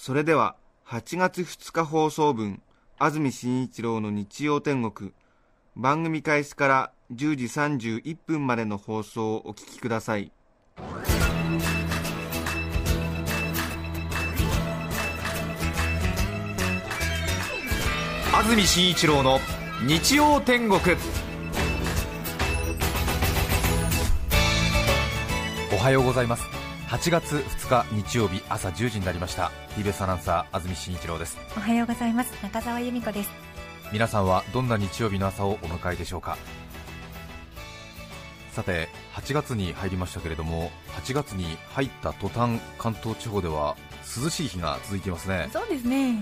それでは8月2日放送分安住紳一郎の日曜天国番組開始から10時31分までの放送をお聞きください。安住紳一郎の日曜天国。おはようございます。8月2日日曜日朝10時になりました。TBS アナウンサー安住紳一郎です。おはようございます。中澤由美子です。皆さんはどんな日曜日の朝をお迎えでしょうか？さて8月に入りましたけれども8月に入った途端関東地方では涼しい日が続いていますね。そうですね。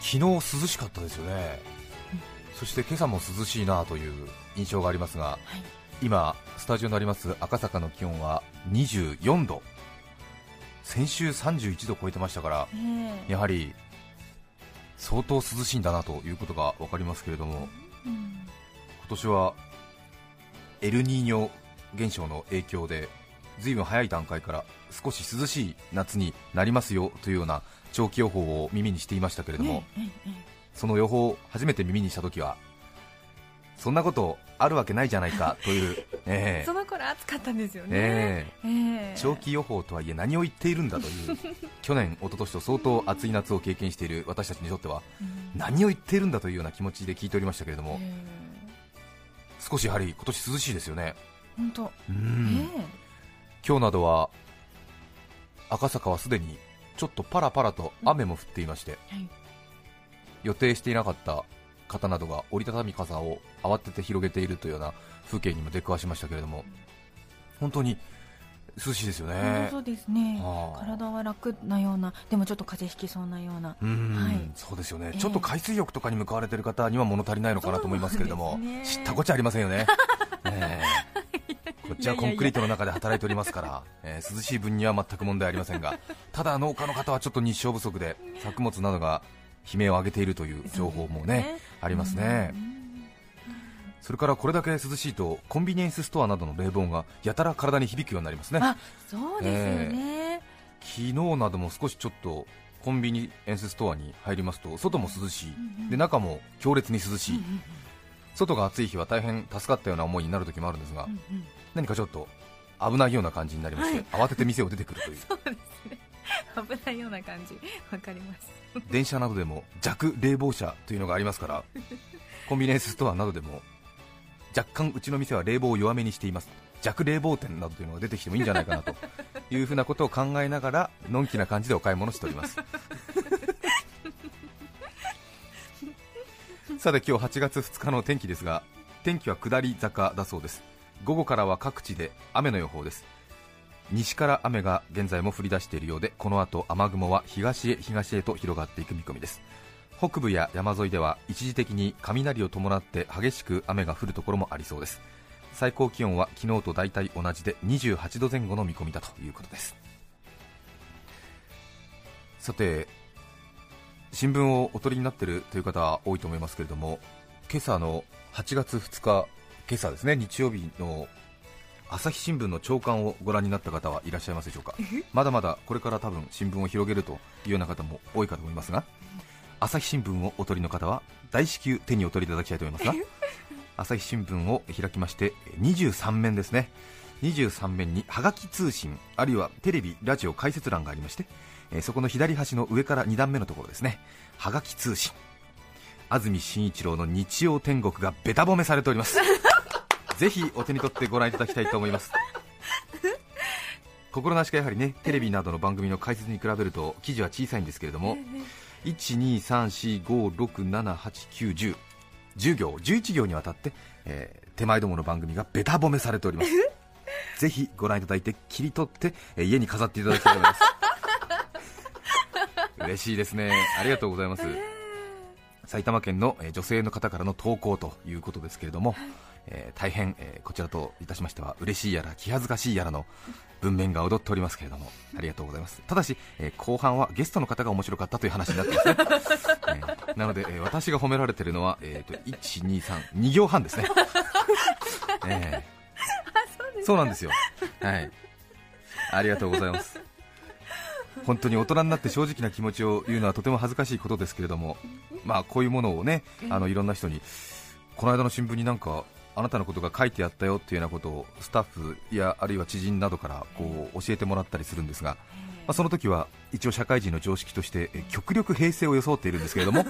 昨日涼しかったですよね、そして今朝も涼しいなという印象がありますが、今、スタジオにあります赤坂の気温は24度、先週31度超えてましたから、ええ。やはり相当涼しいんだなということが分かりますけれども、うん。今年はエルニーニョ現象の影響で、ずいぶん早い段階から少し涼しい夏になりますよというような長期予報を耳にしていましたけれども、その予報を初めて耳にしたときは、そんなことあるわけないじゃないかという、ええ。えその頃暑かったんですよね。ええ。ええ。長期予報とはいえ何を言っているんだという、去年、一昨年と相当暑い夏を経験している私たちにとっては、うん。何を言っているんだというような気持ちで聞いておりましたけれども、え少しやはり今年涼しいですよね。え本当。うえん。え今日などは赤坂はすでにちょっとパラパラと雨も降っていまして、はい。予定していなかった方などが折りたたみ傘を慌てて広げているというような風景にも出くわしましたけれども本当に涼しいですよ本ね当そうですね。はあ。体は楽なようなでもちょっと風邪ひきそうなような。うん、はい。そうですよね、ええ。ちょっと海水浴とかに向かわれている方には物足りないのかなと思いますけれども、ね。知ったこっちゃありませんよね、え え。こっちはコンクリートの中で働いておりますから、えー涼しい分には全く問題ありませんが、ただ農家の方はちょっと日照不足で作物などが悲鳴を上げているという情報もね、ありますね。それからこれだけ涼しいとコンビニエンスストアなどの冷房がやたら体に響くようになりますね。あそうですよね。昨日なども少しちょっとコンビニエンスストアに入りますと外も涼しい、で中も強烈に涼しい、外が暑い日は大変助かったような思いになる時もあるんですが、何かちょっと危ないような感じになりまして、慌てて店を出てくるという。そうですね 危ないような感じ。わかります。電車などでも弱冷房車というのがありますから コンビニエンスストアなどでも若干うちの店は冷房を弱めにしています。弱冷房店などというのが出てきてもいいんじゃないかなというふうなことを考えながらのんきな感じでお買い物しております。さて今日8月2日の天気ですが天気は下り坂だそうです。午後からは各地で雨の予報です西から雨が現在も降り出しているようでこの後雨雲は東へ東へと広がっていく見込みです。北部や山沿いでは一時的に雷を伴って激しく雨が降るところもありそうです。最高気温は昨日と大体同じで28度前後の見込みだということです。さて新聞をお取りになっているという方は多いと思いますけれども今朝の8月2日今朝ですね日曜日の朝日新聞の朝刊をご覧になった方はいらっしゃいますでしょうか？まだまだこれから多分新聞を広げるというような方も多いかと思いますが朝日新聞をお取りの方は大至急手にお取りいただきたいと思いますが 朝日新聞を開きまして23面ですね。23面にはがき通信あるいはテレビラジオ解説欄がありましてえーそこの左端の上から2段目のところですね。はがき通信。安住紳一郎の日曜天国がべた褒めされておりますぜひお手に取ってご覧いただきたいと思います。心なしかやはりねテレビなどの番組の解説に比べると記事は小さいんですけれども12345678910 10行11行にわたって、えー手前どもの番組がべた褒めされております。ぜひご覧いただいて切り取って、えー家に飾っていただきたいと思います。嬉しいですね。ありがとうございます、埼玉県のえー女性の方からの投稿ということですけれども、えー大変、えーこちらといたしましては嬉しいやら気恥ずかしいやらの文面が踊っておりますけれどもありがとうございます。ただし、えー後半はゲストの方が面白かったという話になってますね、えーなので、えー私が褒められてるのは、えー、と1232行半ですね、えー。そうなんですよ。はい。ありがとうございます本当に大人になって正直な気持ちを言うのはとても恥ずかしいことですけれども、まあこういうものをね、あのいろんな人に、この間の新聞になんかあなたのことが書いてあったよっていうようなことをスタッフやあるいは知人などからこう教えてもらったりするんですが、まあ、その時は一応社会人の常識としてえ極力平成を装っているんですけれども、あ ー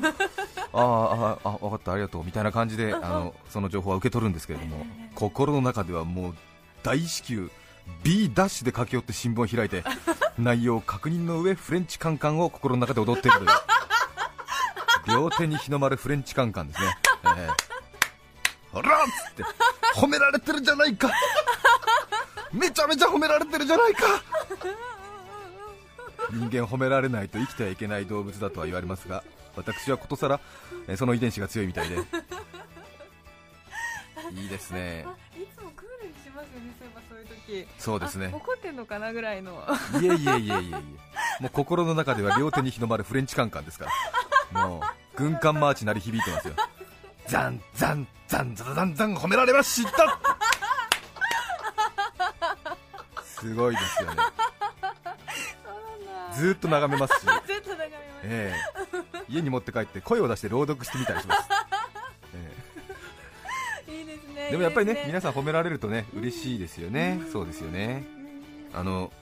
あー、あ分かった、ありがとうみたいな感じであのその情報は受け取るんですけれども、心の中ではもう大至急 B ダッシュで駆け寄って新聞を開いて 内容確認の上フレンチカンカンを心の中で踊っているという。両手に日の丸フレンチカンカンですね、えー、ほらっつって褒められてるじゃないか。めちゃめちゃ褒められてるじゃないか。人間褒められないと生きてはいけない動物だとは言われますが私はことさらえーその遺伝子が強いみたいでいいですね。いつもクールにしますよねそういえばそういう時。そうですね。あ怒ってんのかなぐらいの。いえいえいえいえいえ。もう心の中では両手に日の丸フレンチカンカンですから。もう軍艦マーチ鳴り響いてますよ。ザンザンザンザンザンザン褒められました。すごいですよね。ずーっと眺めますし、ずっと眺めます。ええ。家に持って帰って声を出して朗読してみたりします、でもやっぱりね皆さん褒められるとね嬉しいですよね。そうですよね。あの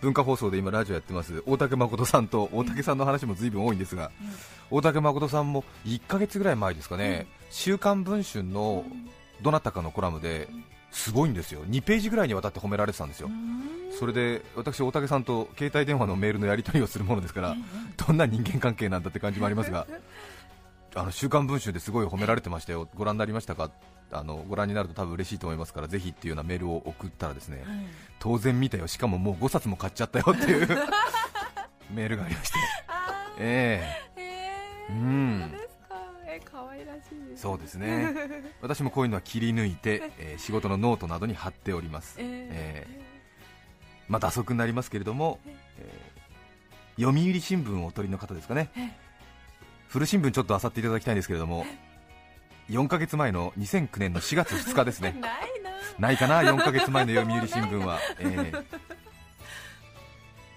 文化放送で今ラジオやってます大竹誠さんと大竹さんの話も随分多いんですが、大竹誠さんも1ヶ月ぐらい前ですかね、週刊文春のどなたかのコラムですごいんですよ。2ページぐらいにわたって褒められてたんですよ。それで私大竹さんと携帯電話のメールのやり取りをするものですからどんな人間関係なんだって感じもありますがあの週刊文春ですごい褒められてましたよ。ご覧になりましたか？あのご覧になると多分嬉しいと思いますからぜひっていうようなメールを送ったらですね、当然見たよ。しかももう5冊も買っちゃったよっていう メールがありまして。ええ。ええうん。そうですか。え可愛らしいですそうですね。私もこういうのは切り抜いて、えー仕事のノートなどに貼っております、ええまあ打足になりますけれども、えー。読売新聞をお取りの方ですかね古新聞ちょっと漁っていただきたいんですけれども4ヶ月前の2009年の4月2日ですね。ないな。ないかな？4ヶ月前の読売新聞は、えー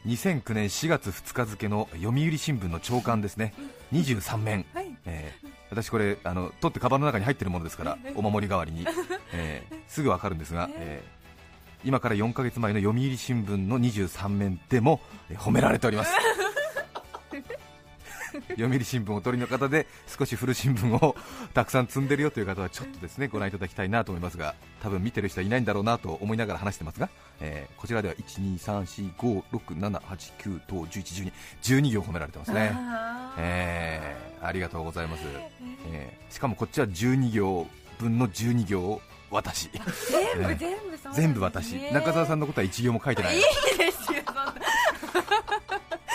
2009年4月2日付の読売新聞の朝刊ですね。23面、はい。えー私これあの取ってカバンの中に入ってるものですからお守り代わりに、えーすぐわかるんですが、えー今から4ヶ月前の読売新聞の23面でも、えー褒められております読売新聞お取りの方で少し古新聞をたくさん積んでるよという方はちょっとですねご覧いただきたいなと思いますが多分見てる人はいないんだろうなと思いながら話してますが、えーこちらでは123456789と1112 12行褒められてますね。あー。えーありがとうございます、えーしかもこっちは12行分の12行私。全ええ部全部全部私。中澤さんのことは1行も書いてないいいですよ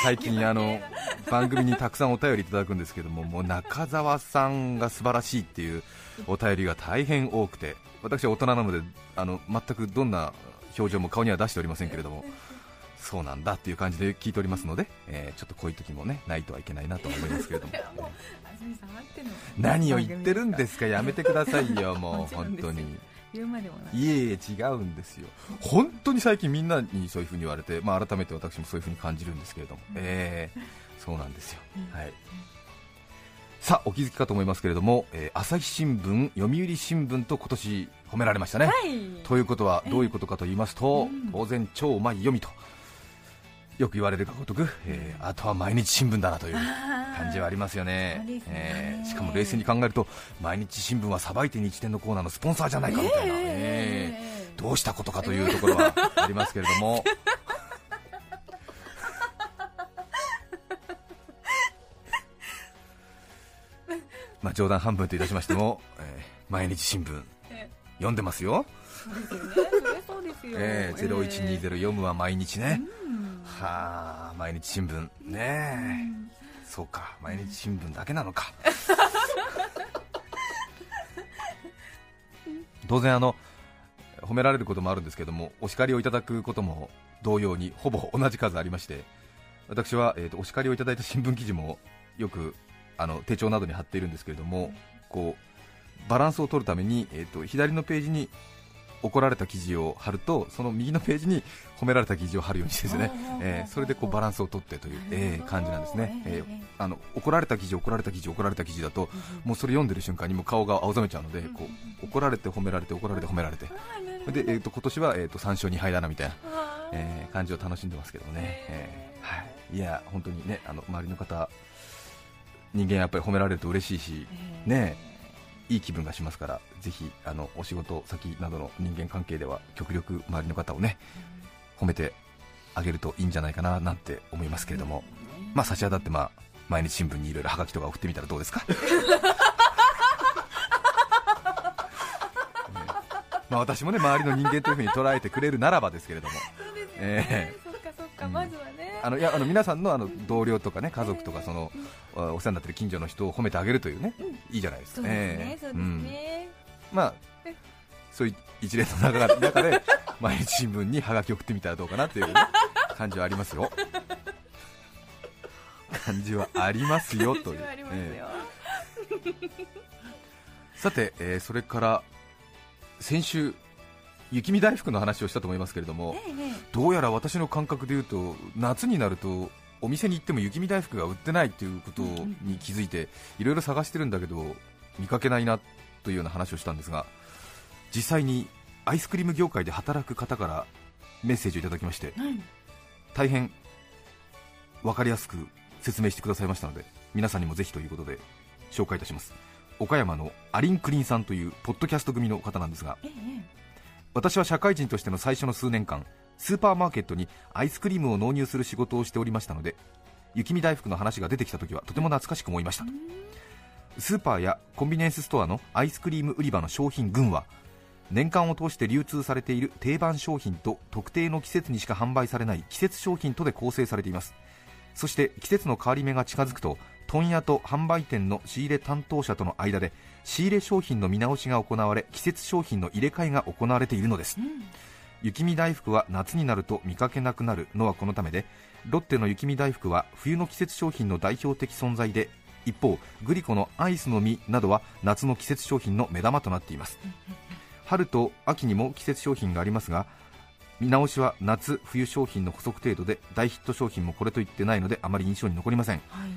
最近あの番組にたくさんお便りいただくんですけどももう中澤さんが素晴らしいっていうお便りが大変多くて私は大人なのであの全くどんな表情も顔には出しておりませんけれどもそうなんだっていう感じで聞いておりますので、えーちょっとこういう時もねないとはいけないなと思いますけれども。何を言ってるんですかやめてくださいよもう本当に。言うまでもない。いえいえ違うんですよ。本当に最近みんなにそういうふうに言われて、まあ、改めて私もそういうふうに感じるんですけれども、えーそうなんですよ、はい。さあお気づきかと思いますけれども、えー朝日新聞読売新聞と今年褒められましたね、はい。ということはどういうことかと言いますと、うん。当然超うまい読みとよく言われるがごとく、えーあとは毎日新聞だなという感じはありますよね。ね。えーしかも冷静に考えると毎日新聞はさばいて日天のコーナーのスポンサーじゃないかみたいな、えーどうしたことかというところはありますけれども まあ冗談半分といたしましても、えー毎日新聞え。読んでますよ、そうですよね。それそうですよ。えー、0120読むは毎日ね、うん。はあ毎日新聞。ねえ。そうか。毎日新聞だけなのか。当然あの褒められることもあるんですけどもお叱りをいただくことも同様にほぼ同じ数ありまして私は、えーとお叱りをいただいた新聞記事もよくあの手帳などに貼っているんですけれどもこうバランスを取るために、えー、と左のページに怒られた記事を貼るとその右のページに褒められた記事を貼るようにしてですね、えーそれでこうバランスを取ってという、えー感じなんですね、えーあの怒られた記事、怒られた記事、怒られた記事だともうそれ読んでる瞬間にもう顔が青ざめちゃうのでこう怒られて褒められて怒られて褒められて。で、えー、と今年は、えー、と3勝2敗だなみたいな、えー感じを楽しんでますけどもね、えーはい、いや本当にねあの周りの方人間やっぱり褒められると嬉しいし、ねいい気分がしますから、ぜひあのお仕事先などの人間関係では極力周りの方をね褒めてあげるといいんじゃないかななんて思いますけれども、まあ差し当たってまあ毎日新聞にいろいろハガキとか送ってみたらどうですか？ねまあ私もね周りの人間というふうに捉えてくれるならばですけれども、そうですね、えそっかそっか、うんまずはねあのいやあの皆さんのあの同僚とかね家族とかそのお世話になってる近所の人を褒めてあげるというね、いいじゃないですか。ね、まあそういう一連の中中で 毎日新聞にハガキを送ってみたらどうかなという、ね、感じはありますよ。感じはありますよという。さて、えーそれから先週雪見大福の話をしたと思いますけれども、どうやら私の感覚でいうと夏になるとお店に行っても雪見大福が売ってないということに気づいていろいろ探してるんだけど見かけないなというような話をしたんですが実際にアイスクリーム業界で働く方からメッセージをいただきまして大変分かりやすく説明してくださいましたので皆さんにもぜひということで紹介いたします。岡山のアリンクリンさんというポッドキャスト組の方なんですがええ私は社会人としての最初の数年間スーパーマーケットにアイスクリームを納入する仕事をしておりましたので雪見大福の話が出てきた時はとても懐かしく思いました。スーパーやコンビニエンスストアのアイスクリーム売り場の商品群は年間を通して流通されている定番商品と特定の季節にしか販売されない季節商品とで構成されています。そして季節の変わり目が近づくと問屋と販売店の仕入れ担当者との間で仕入れ商品の見直しが行われ季節商品の入れ替えが行われているのです、雪見大福は夏になると見かけなくなるのはこのためでロッテの雪見大福は冬の季節商品の代表的存在で一方グリコのアイスの実などは夏の季節商品の目玉となっています。春と秋にも季節商品がありますが見直しは夏冬商品の補足程度で大ヒット商品もこれと言ってないのであまり印象に残りません。はい。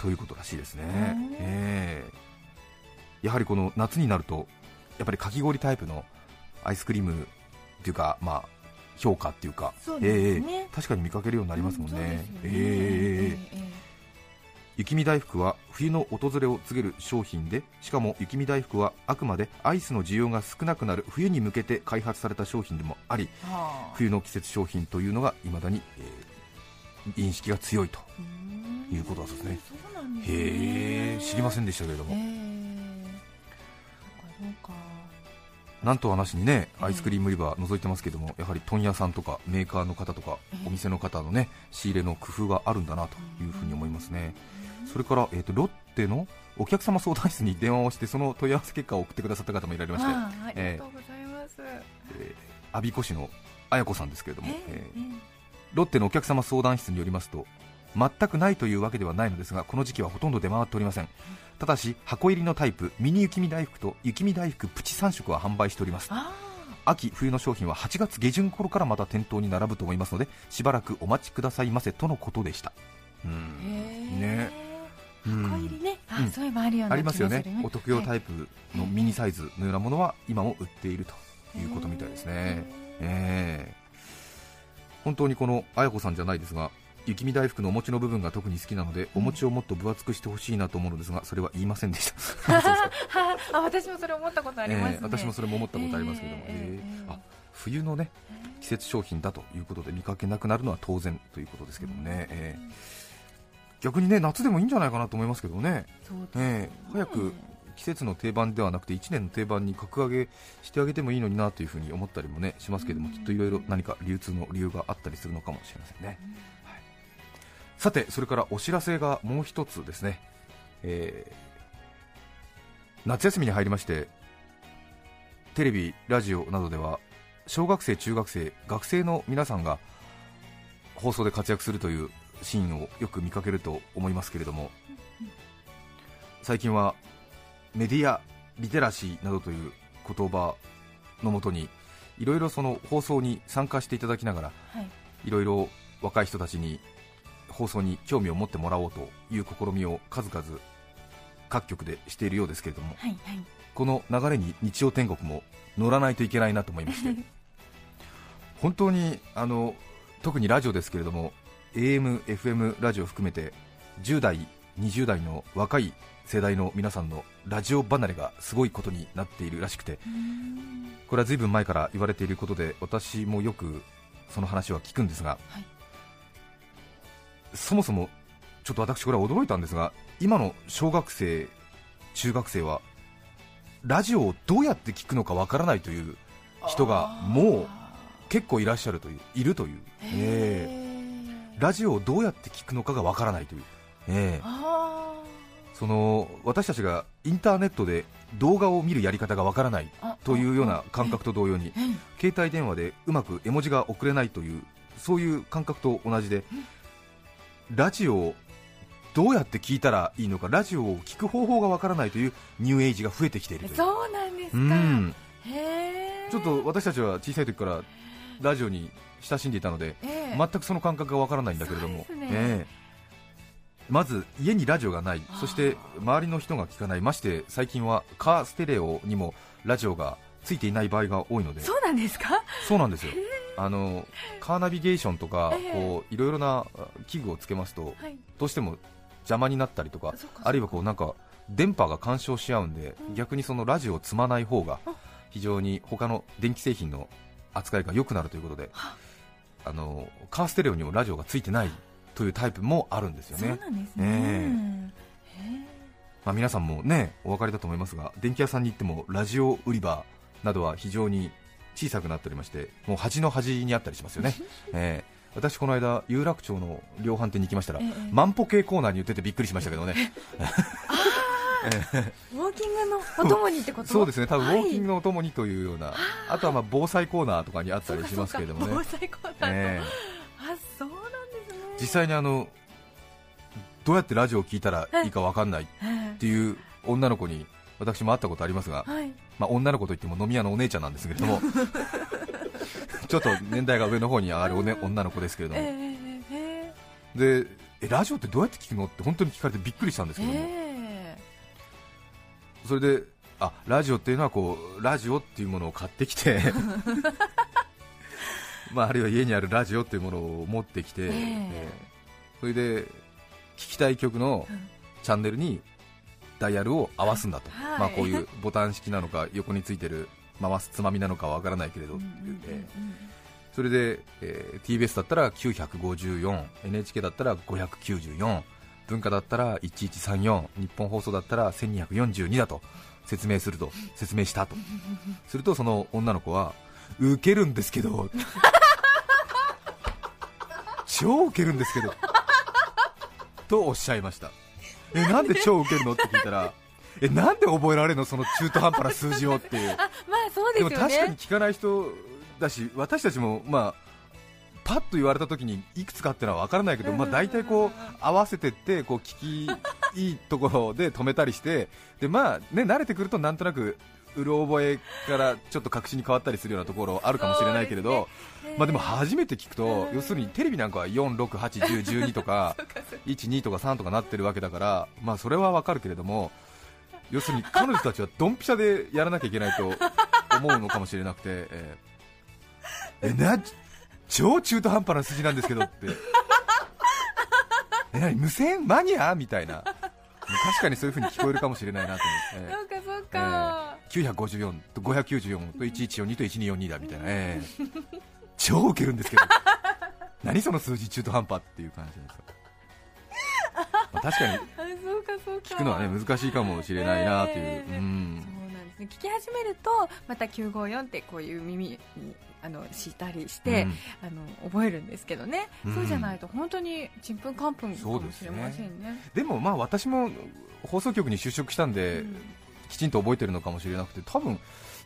ということらしいですね。うん、ええやはりこの夏になるとやっぱりかき氷タイプのアイスクリームっていうかまあ評価っていうかそうね。ええ確かに見かけるようになりますもんね,、雪見大福は冬の訪れを告げる商品でしかも雪見大福はあくまでアイスの需要が少なくなる冬に向けて開発された商品でもありはあ。冬の季節商品というのがいまだに、えー認識が強いということだそうですね。へえ知りませんでしたけれども、ええ。そうかそうかなんと話にねええアイスクリーム売り場覗いてますけども、やはり問屋さんとかメーカーの方とか、ええ。お店の方のね仕入れの工夫があるんだなというふうに思いますね、それから、えー、とロッテのお客様相談室に電話をしてその問い合わせ結果を送ってくださった方もいられまして、ありがとうございます、えー、我孫子市の綾子さんですけれども、ええ。えーロッテのお客様相談室によりますと全くないというわけではないのですがこの時期はほとんど出回っておりませんただし箱入りのタイプミニ雪見大福と雪見大福プチ3色は販売しております。あ秋冬の商品は8月下旬頃からまた店頭に並ぶと思いますのでしばらくお待ちくださいませとのことでした。うあん。へえね。うん。箱入りね、あ、うん。そういえばあるようなありますよね。お得用タイイプのミニサイズのようなものは今も売っているということみたいですね。ええ。本当にこの綾子さんじゃないですが雪見大福のお餅の部分が特に好きなのでお餅をもっと分厚くしてほしいなと思うのですがそれは言いませんでした。あ 私もそれ思ったことありますね、ええ私もそれも思ったことありますけども、ええええ。あ冬のね季節商品だということで見かけなくなるのは当然ということですけどもね、ええ。逆にね夏でもいいんじゃないかなと思いますけどね、そうですええ。早く季節の定番ではなくて1年の定番に格上げしてあげてもいいのになというふうに思ったりもねしますけども、きっといろいろ何か流通の理由があったりするのかもしれませんね、はいさてそれからお知らせがもう一つですね、えー夏休みに入りましてテレビ、ラジオなどでは小学生、中学生、学生の皆さんが放送で活躍するというシーンをよく見かけると思いますけれども最近はメディアリテラシーなどという言葉のもとにいろいろその放送に参加していただきながらはい。いろいろ若い人たちに放送に興味を持ってもらおうという試みを数々各局でしているようですけれどもはいはい。この流れに日曜天国も乗らないといけないなと思いまして。本当にあの特にラジオですけれども AM、FM ラジオ含めて10代、20代の若い世代の皆さんのラジオ離れがすごいことになっているらしくてこれはずいぶん前から言われていることで私もよくその話は聞くんですが、はいそもそもちょっと私これは驚いたんですが今の小学生、中学生はラジオをどうやって聞くのかわからないという人がもう結構いらっしゃるといういるという、ええ。ラジオをどうやって聞くのかがわからないという、ええ。あその私たちがインターネットで動画を見るやり方がわからないというような感覚と同様にええ携帯電話でうまく絵文字が送れないというそういう感覚と同じでラジオをどうやって聞いたらいいのかラジオを聞く方法がわからないというニューエイジが増えてきているという。そうなんですか。うん。ちょっと私たちは小さい時からラジオに親しんでいたのでええ。全くその感覚がわからないんだけれども、ね。ええ。まず家にラジオがない。そして周りの人が聞かない。まして最近はカーステレオにもラジオがついていない場合が多いので。そうなんですか？そうなんですよ。あのカーナビゲーションとか、ええ。こういろいろなあ器具をつけますとはい。どうしても邪魔になったりとかあるいはこうなんか電波が干渉し合うんで、逆にそのラジオを積まない方があ。非常に他の電気製品の扱いが良くなるということでは。あのカーステレオにもラジオがついてないというタイプもあるんですよね、まあ、皆さんもねお分かりだと思いますが電気屋さんに行ってもラジオ売り場などは非常に小さくなっておりましてもう端の端にあったりしますよね、えー私この間有楽町の量販店に行きましたら、ええ。万歩計コーナーに売っててびっくりしましたけどね。え ウォーキングのお供にってことそうですね。多分ウォーキンググのお供にというような、あとはまあ防災コーナーとかにあったりしますけれどもね防災コーナーと、えあそうなんですね。ー実際にあのどうやってラジオを聞いたらいいか分かんないっえていう女の子に私も会ったことありますがえ、はい。まあ、女の子といっても飲み屋のお姉ちゃんなんですけれども ちょっと年代が上の方に上がるお、ね、女の子ですけれどえも、ええでえラジオってどうやって聞くのって本当に聞かれてびっくりしたんですえけども、えそれであラジオっていうのはこうラジオっていうものを買ってきて まああるいは家にあるラジオっていうものを持ってきて、えええー。それで聞きたい曲のうん。チャンネルにダイヤルを合わすんだと、はい。まあ、こういうボタン式なのか 横についてる回すつまみなのかわからないけれど、それで、えー TBS だったら 954NHK だったら594文化だったら1134日本放送だったら1242だと説明すると 説明したと。するとその女の子はウケるんですけど。超ウケるんですけど。とおっしゃいましたえなんで超ウケるの？って聞いたらえなんで覚えられるの？その中途半端な数字をっていう。あまあそうでですもよね。確かに聞かない人だし私たちもまあパッと言われた時にいくつかっていうのは分からないけど、まあ、大体こう合わせてってこう聞きいいところで止めたりしてでまあね慣れてくるとなんとなくうろ覚えからちょっと確信に変わったりするようなところあるかもしれないけれど、まあ、でも初めて聞くと要するにテレビなんかは4、6、8、10、12とか1、2とか3とかなってるわけだから、まあ、それはわかるけれども要するに彼女たちはドンピシャでやらなきゃいけないと思うのかもしれなくて、えーえな超中途半端な数字なんですけどって。え何無線？マニア？みたいな確かにそういう風に聞こえるかもしれないなと思って。そうかそうか、954と594と1142と1242だみたいな、ええ。超ウケるんですけど。何その数字中途半端っていう感じですよ、まあ、確かに。聞くのはね難しいかもしれないなという、ねえ。うん。そうなんですね。聞き始めるとまた954ってこういう耳にあのしたりして、うん。あの覚えるんですけどね、うん。そうじゃないと本当にちんぷんかんぷんかそうですね。もしれませんね。でもまあ私も放送局に就職したんで、うん。きちんと覚えてるのかもしれなくて多分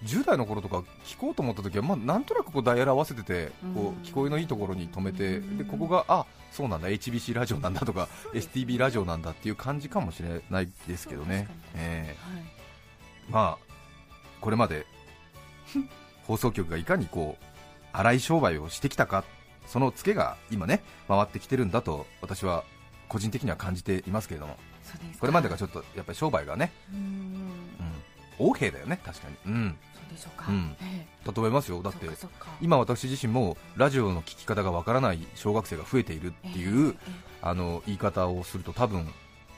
10代の頃とか聞こうと思った時は、まあ、なんとなくこうダイヤル合わせててこう聞こえのいいところに止めてうん。でここがあそうなんだ HBC ラジオなんだとか STB ラジオなんだっていう感じかもしれないですけどね。ね、えはいえ。まあこれまで 放送局がいかにこう荒い商売をしてきたかそのツケが今ね回ってきてるんだと私は個人的には感じていますけれども。これまでがちょっとやっぱり商売がね、横柄だよね確かに、うん、そうでしょうか、うん。えだと思いますよ。だえって今私自身もラジオの聞き方がわからない小学生が増えているっていう、ええ。あの言い方をすると多分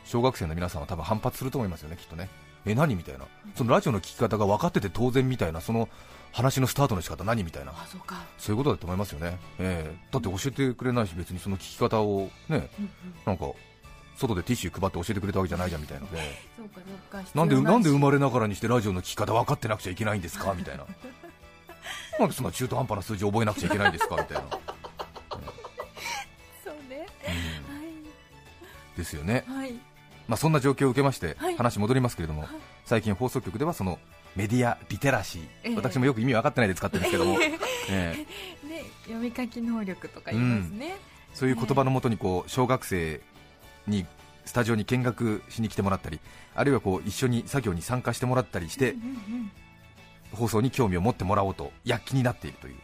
小学生の皆さんは多分反発すると思いますよねきっとね。え何？みたいな。そのラジオの聞き方が分かってて当然みたいなその話のスタートの仕方何みたいな。あそうか、そういうことだと思いますよね、ええ。だって教えてくれないし別にその聞き方をねうんうん、なんか外でティッシュ配って教えてくれたわけじゃないじゃんみたいなので。なんでなんで生まれれながらにしてラジオの聞き方分かってなくちゃいけないんですか？みたいな。なんでそんな中途半端な数字覚えなくちゃいけないんですか？みたいな、そうね。うん。ですよね、はいはい。まあ、そんな状況を受けまして、はい。話戻りますけれども、はい。最近放送局ではそのメディアリテラシー、ええ。私もよく意味分かってないで使ってるんですけども、ええ。ね読み書き能力とか言いますね、そういう言葉のもとにこう小学生にスタジオに見学しに来てもらったりあるいはこう一緒に作業に参加してもらったりしてうんうん放送に興味を持ってもらおうと躍起になっているという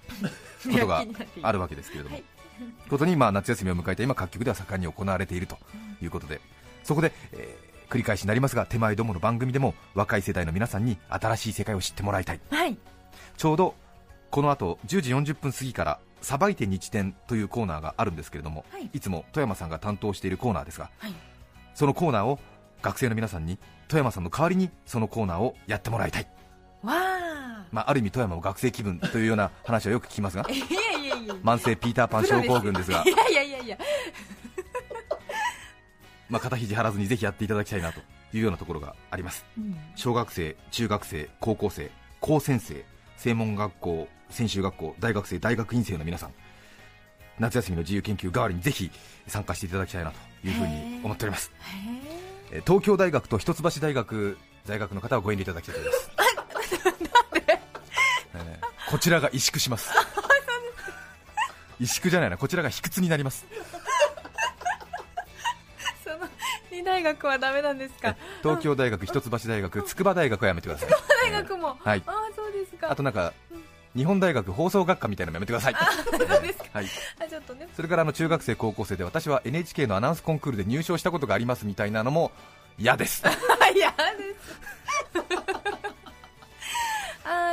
う んことがあるわけですけれども、はい。ことにまあ夏休みを迎えた今各局では盛んに行われているということで。そこで、えー繰り返しになりますが手前どもの番組でも若い世代の皆さんに新しい世界を知ってもらいたい。はい。ちょうどこの後10時40分過ぎから「さばいて日展」というコーナーがあるんですけれども、はい。いつも富山さんが担当しているコーナーですがはい。そのコーナーを学生の皆さんに富山さんの代わりにそのコーナーをやってもらいたい、わあまあ、ある意味富山も学生気分というような話はよく聞きますが いやいやいや。慢性ピーターパン症候群ですが。いやいやいやいやまあ、肩肘張らずにぜひやっていただきたいなというようなところがありますうん小学生、中学生、高校生、高専生、専門学校、専修学校、大学生、大学院生の皆さん、夏休みの自由研究代わりにぜひ参加していただきたいなというふうに思っております。東京大学と一橋大学在学の方はご遠慮いただきたいと思います。えーこちらが萎縮します。萎縮じゃないな、こちらが卑屈になります。大学はダメなんですか？え東京大学、一橋大学、筑波大学はやめてください。大学も、はい。ああそうですか。あとなんか、日本大学放送学科みたいなのやめてください。そうですか。はい。あちょっとね。それからあの中学生、高校生で私は NHK のアナウンスコンクールで入賞したことがありますみたいなのも嫌です。あ 嫌です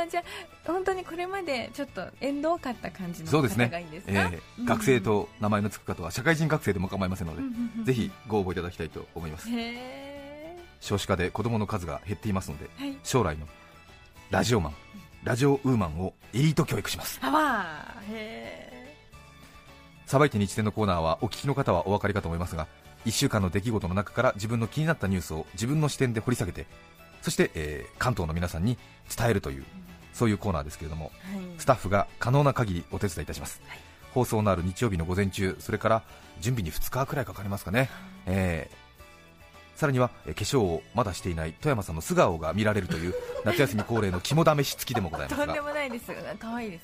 じゃあ本当にこれまでちょっと縁遠かった感じの方そうですね。がいいんですか？えー学生と名前の付く方は社会人学生でも構いませんのでぜひご応募いただきたいと思います。少子化で子供の数が減っていますので、はい。将来のラジオマン、ラジオウーマンをエリート教育します。あさばいて日天のコーナーはお聞きの方はお分かりかと思いますが、1週間の出来事の中から自分の気になったニュースを自分の視点で掘り下げて、そして、えー関東の皆さんに伝えるという、そういうコーナーですけれども、えはい。スタッフが可能な限りお手伝いいたします、放送のある日曜日の午前中それから準備に2日くらいかかりますかね、えーさらにはえー化粧をまだしていない富山さんの素顔が見られるという 夏休み恒例の肝試し付きでもございますとんでがもないです。可愛いです。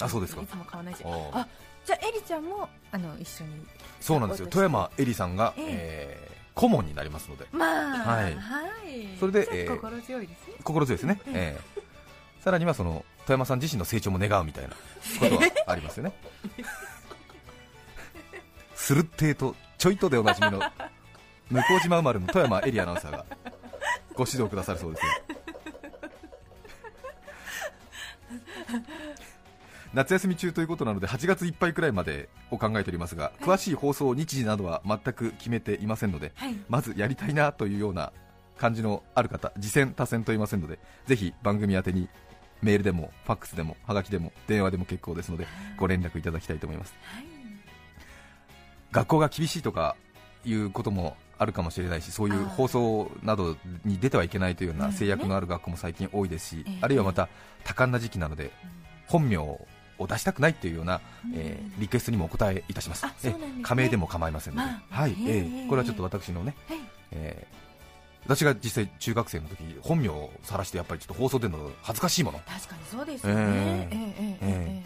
あそうですか。いつも買わないし。あじゃあエリちゃんもあの一緒に。そうなんですよ。富山えりさんが、ええ。えー顧問になりますので。まあはい。はい。それでえー心強いですね。心強いですね、えーさらにはその富山さん自身の成長も願うみたいなことはありますよね。するってーとちょいとでおなじみの向島生まれの富山エリアナウンサーがご指導くださるそうですね夏休み中ということなので8月いっぱいくらいまでを考えておりますが詳しい放送日時などは全く決めていませんのではい。まずやりたいなというような感じのある方、次戦多戦と言いませんので、ぜひ番組宛てにメールでも、ファックスでも、はがきでも、電話でも結構ですので、ご連絡いただきたいと思います。はい。学校が厳しいとかいうこともあるかもしれないしそういう放送などに出てはいけないというような制約のある学校も最近多いですし、ええあるいはまた多感な時期なので本名を出したくないというような、うん。えーリクエストにもお答えいたします。ね。え加盟でも構いませんので、まあはい。ええええこれはちょっと私のね、はい。えー私が実際中学生の時本名を晒してやっぱりちょっと放送での恥ずかしいもの。確かにそうですよね、ええ、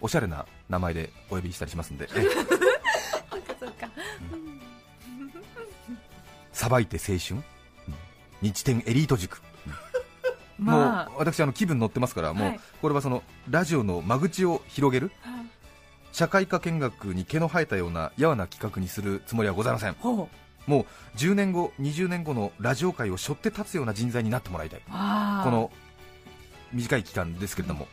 おしゃれな名前でお呼びしたりしますんで、さばいて青春、日天エリート塾、まあ、もう私あの気分乗ってますから、もう、これはそのラジオの間口を広げる、はい、社会科見学に毛の生えたようなやわな企画にするつもりはございません。ほう。もう10年後20年後のラジオ界を背負って立つような人材になってもらいたい。この短い期間ですけれども。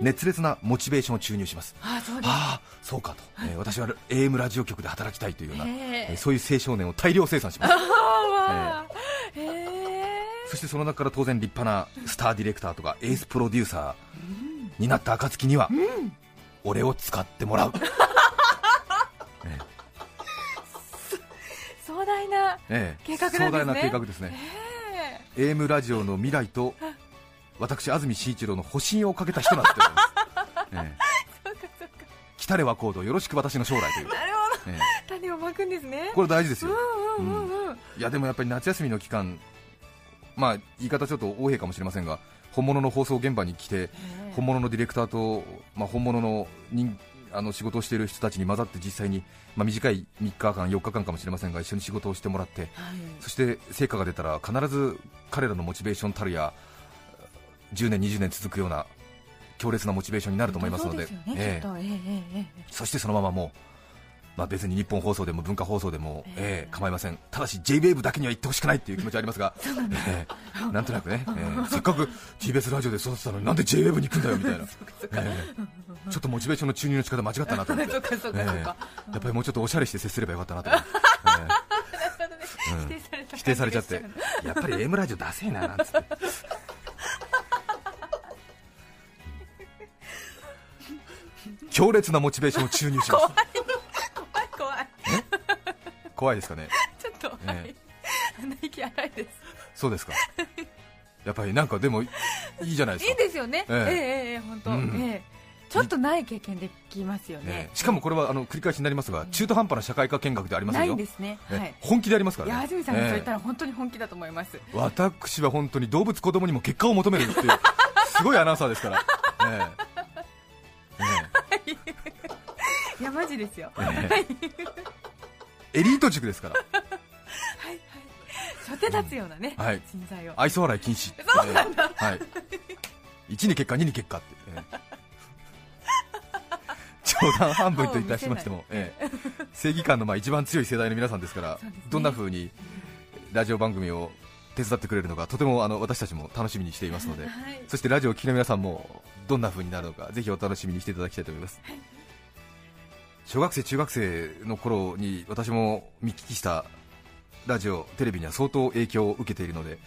熱烈なモチベーションを注入します。あああそうかと、えー私は AM ラジオ局で働きたいというような、へええー。そういう青少年を大量生産します。えそしてその中から当然立派なスターディレクターとかエースプロデューサーになった暁には、俺を使ってもらう、壮大なええ計画ですね。壮大な計画ですね、え AM ラジオの未来と私、安住紳一郎の保身をかけた人なんてます、来たれはコードよろしく私の将来という、なるほど。え種をまくんですね。えこれ大事ですよ、うんうんうんうん。いやでもやっぱり夏休みの期間、まあ言い方ちょっと横柄かもしれませんが、本物の放送現場に来て、本物のディレクターと、まあ、本物の人あの仕事をしている人たちに混ざって実際に、まあ、短い3日間、4日間かもしれませんが一緒に仕事をしてもらってはい。そして成果が出たら必ず彼らのモチベーションたるや10年、20年続くような強烈なモチベーションになると思いますので。そしてそのままもう、まあ、別に日本放送でも文化放送でも、ええ。ええ構いません。ただし JWAVE だけには行ってほしくないっていう気持ちはありますが、ええなんとなくね、ええ。せっかく TBS ラジオで育てたのになんで JWAVE に行くんだよみたいな。ええ。ちょっとモチベーションの注入の仕方間違ったなと思って、ええ。やっぱりもうちょっとおしゃれして接すればよかったなと思って、うん。否定されちゃって。やっぱり M ラジオダセえななんつって、強烈なモチベーションを注入します、怖いですかね、ちょっと、えはい鼻息荒いです。そうですか、やっぱりなんかでもいいじゃないですか。いい。ですよね、ええ。ええええ本当、うん。ええ。ちょっとない経験できますよね。ね、しかもこれはあの繰り返しになりますが中途半端な社会科見学ではありませなんいよんですね、ねはい。本気でありますかいやらね安住さんがそう言ったえら本当に本気だと思います、え私は本当に動物子供にも結果を求めるっていう すごいアナウンサーですから、ええ。い。やマジですよ、ええ。えエリート塾ですから。初手立つようなね、はい。人材を。愛想笑い禁止そうなんだ、はい、1に結果2に結果って、ええ。冗談半分といたしましても、ええ。正義感のまあ一番強い世代の皆さんですからね。どんな風にラジオ番組を手伝ってくれるのかとてもあの私たちも楽しみにしていますので、はい。そしてラジオを聴きの皆さんもどんな風になるのかぜひお楽しみにしていただきたいと思います、小学生中学生の頃に私も見聞きしたラジオテレビには相当影響を受けているので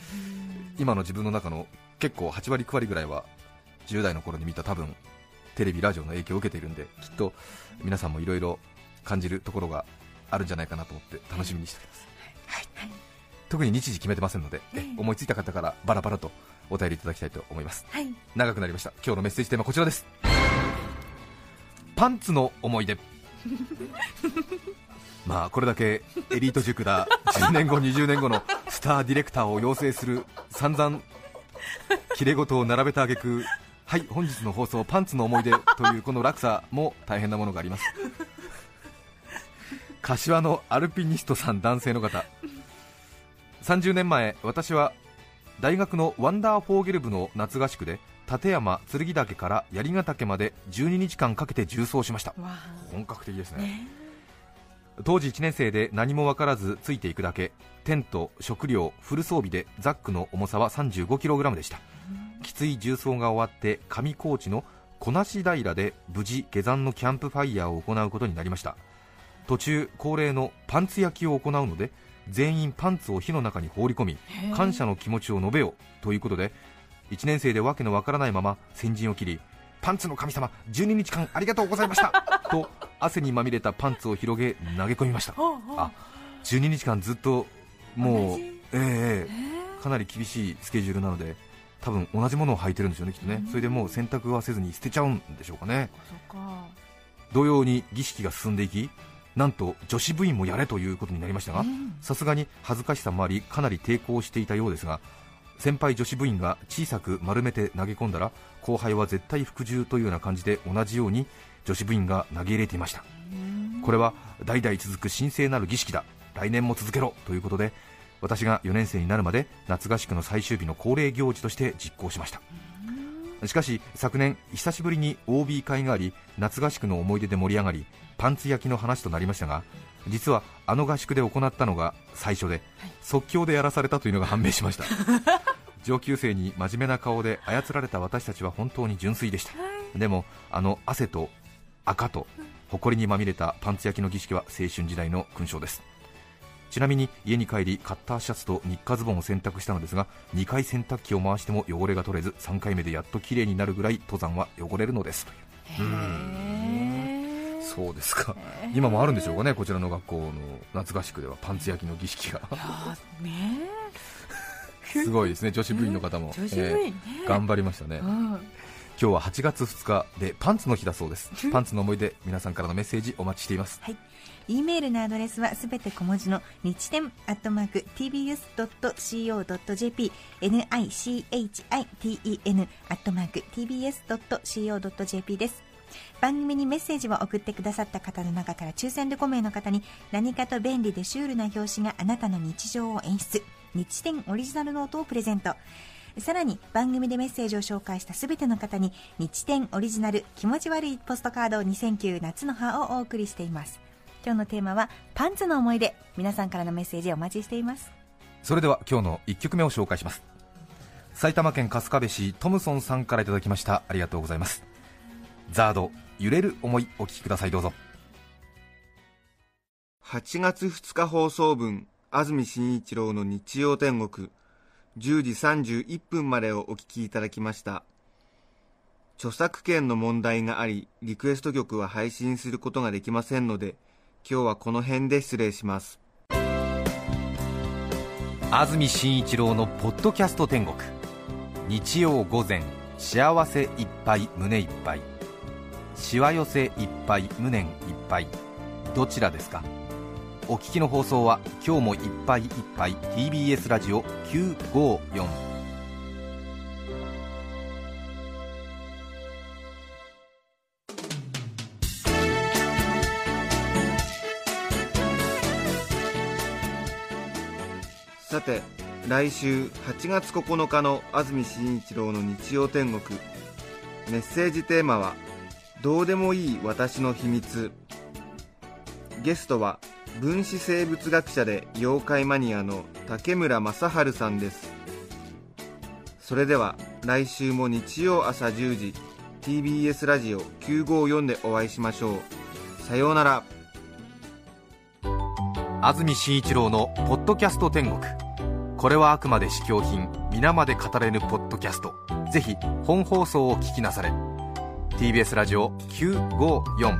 今の自分の中の結構8割9割ぐらいは10代の頃に見た多分テレビラジオの影響を受けているんできっと皆さんもいろいろ感じるところがあるんじゃないかなと思って楽しみにしております、はい。特に日時決めてませんので、思いついた方からバラバラとお便りいただきたいと思います。はい。長くなりました。今日のメッセージテーマはこちらです。パンツの思い出 まあこれだけエリート塾だ10年後20年後のスターディレクターを養成する散々切れ事を並べた挙句はい本日の放送パンツの思い出というこの落差も大変なものがあります。柏のアルピニストさん男性の方。30年前私は大学のワンダーフォーゲル部の夏合宿で立山剣岳から槍ヶ岳まで12日間かけて縦走しました。わ本格的ですあね。ね。当時1年生で何も分からずついていくだけテント食料フル装備でザックの重さは 35kg でした。きつい重走が終わって上高地の小梨平で無事下山のキャンプファイヤーを行うことになりました。途中恒例のパンツ焼きを行うので全員パンツを火の中に放り込み感謝の気持ちを述べよということで1年生でわけのわからないまま先陣を切りパンツの神様12日間ありがとうございましたと汗にまみれたパンツを広げ投げ込みました。あ12日間ずっともうええええかなり厳しいスケジュールなので多分同じものを履いてるんでしょうねきっとね、それでもう洗濯はせずに捨てちゃうんでしょうかね。同様に儀式が進んでいきなんと女子部員もやれということになりましたがうん。さすがに恥ずかしさもありかなり抵抗していたようですが先輩女子部員が小さく丸めて投げ込んだら後輩は絶対服従というような感じで同じように女子部員が投げ入れていました。これは代々続く神聖なる儀式だ。来年も続けろ。ということで私が4年生になるまで夏合宿の最終日の恒例行事として実行しました。しかし昨年久しぶりに OB 会があり夏合宿の思い出で盛り上がりパンツ焼きの話となりましたが実はあの合宿で行ったのが最初で、即興でやらされたというのが判明しました上級生に真面目な顔で操られた私たちは本当に純粋でした、でもあの汗と赤と埃にまみれたパンツ焼きの儀式は青春時代の勲章です。ちなみに家に帰りカッターシャツとニッカズボンを洗濯したのですが2回洗濯機を回しても汚れが取れず3回目でやっと綺麗になるぐらい登山は汚れるのです。というへーそうですか。今もあるんでしょうかねこちらの学校の夏合宿ではパンツ焼きの儀式が。あねすごいですね。女子部員の方も、えー頑張りましたね。うん。今日は8月2日でパンツの日だそうです。パンツの思い出皆さんからのメッセージお待ちしています。はい。e メールのアドレスはすべて小文字の日天アットマーク tbs.co.jp nichiten アットマーク tbs.co.jp です。番組にメッセージを送ってくださった方の中から抽選で5名の方に何かと便利でシュールな表紙があなたの日常を演出日天オリジナルノートをプレゼント。さらに番組でメッセージを紹介したすべての方に日天オリジナル気持ち悪いポストカード2009夏の葉をお送りしています。今日のテーマはパンツの思い出。皆さんからのメッセージお待ちしています。それでは今日の1曲目を紹介します。埼玉県春日部市トムソンさんからいただきました。ありがとうございます。ザード揺れる思いお聴きください。どうぞ。8月2日放送分安住紳一郎の日曜天国10時31分までをお聞きいただきました。著作権の問題がありリクエスト曲は配信することができませんので今日はこの辺で失礼します。安住紳一郎のポッドキャスト天国。日曜午前幸せいっぱい胸いっぱい。しわ寄せいっぱい無念いっぱい。どちらですか？お聞きの放送は今日もいっぱいいっぱい TBS ラジオ954さて来週8月9日の安住紳一郎の日曜天国。メッセージテーマは「どうでもいい私の秘密」ゲストは分子生物学者で妖怪マニアの竹村正治さんです。それでは来週も日曜朝10時 TBS ラジオ954でお会いしましょう。さようなら。安住紳一郎の「ポッドキャスト天国」これはあくまで試供品皆まで語れぬポッドキャスト。ぜひ本放送を聞きなされ。TBS ラジオ954